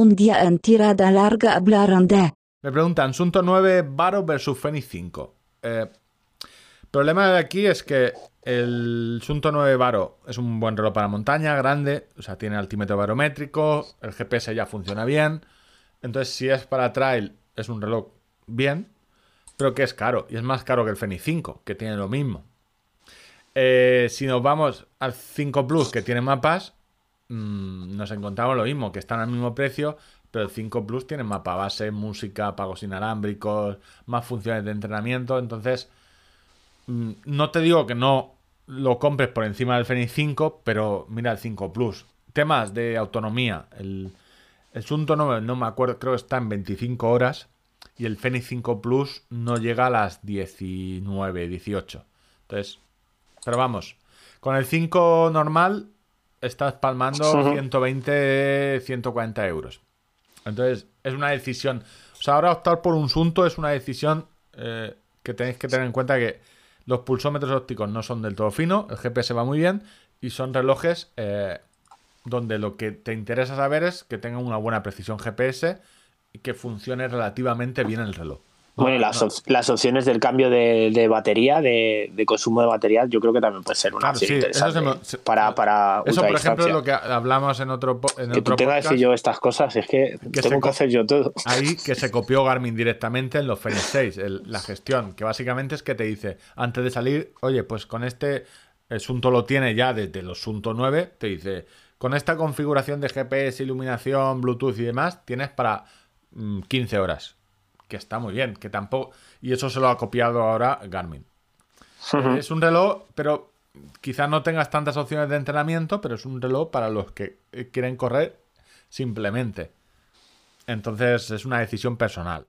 un día en tirada larga hablaron de... Me preguntan, Sunto 9 Varo versus Fenix 5. Eh, problema de aquí es que el Sunto 9 Varo es un buen reloj para montaña, grande, o sea, tiene altímetro barométrico, el GPS ya funciona bien. Entonces, si es para trail, es un reloj bien, pero que es caro, y es más caro que el Fenix 5, que tiene lo mismo. Eh, si nos vamos al 5 Plus, que tiene mapas, mmm, nos encontramos lo mismo, que están al mismo precio, pero el 5 Plus tiene mapa base, música, pagos inalámbricos, más funciones de entrenamiento. Entonces, mmm, no te digo que no lo compres por encima del Fenix 5, pero mira el 5 Plus. Temas de autonomía. El, el Sunto no, no me acuerdo, creo que está en 25 horas. Y el Fenix 5 Plus no llega a las 19, 18. Entonces, pero vamos, con el 5 normal estás palmando Ujú. 120, 140 euros. Entonces, es una decisión. O sea, ahora optar por un Sunto es una decisión eh, que tenéis que tener en cuenta que los pulsómetros ópticos no son del todo finos, el GPS va muy bien y son relojes eh, donde lo que te interesa saber es que tengan una buena precisión GPS y que funcione relativamente bien el reloj. Bueno, y las, op- las opciones del cambio de, de batería, de, de consumo de batería, yo creo que también puede ser una Claro, opción sí, eso interesante se me- se- para, para Eso, por ejemplo, es lo que hablamos en otro, en Que otro tú tengas que podcast. decir yo estas cosas, es que, Que tengo que hacer yo todo. Ahí que se copió Garmin directamente en los Fenix 6, el- la gestión, que básicamente es que te dice, antes de salir, oye, pues con este, el Sunto lo tiene ya desde los Sunto 9, te dice, con esta configuración de GPS, iluminación, Bluetooth y demás, tienes para mm, 15 horas. Que está muy bien, que tampoco... Y eso se lo ha copiado ahora Garmin. Es un reloj, pero quizás no tengas tantas opciones de entrenamiento, pero es un reloj para los que eh, quieren correr simplemente. Entonces es una decisión personal.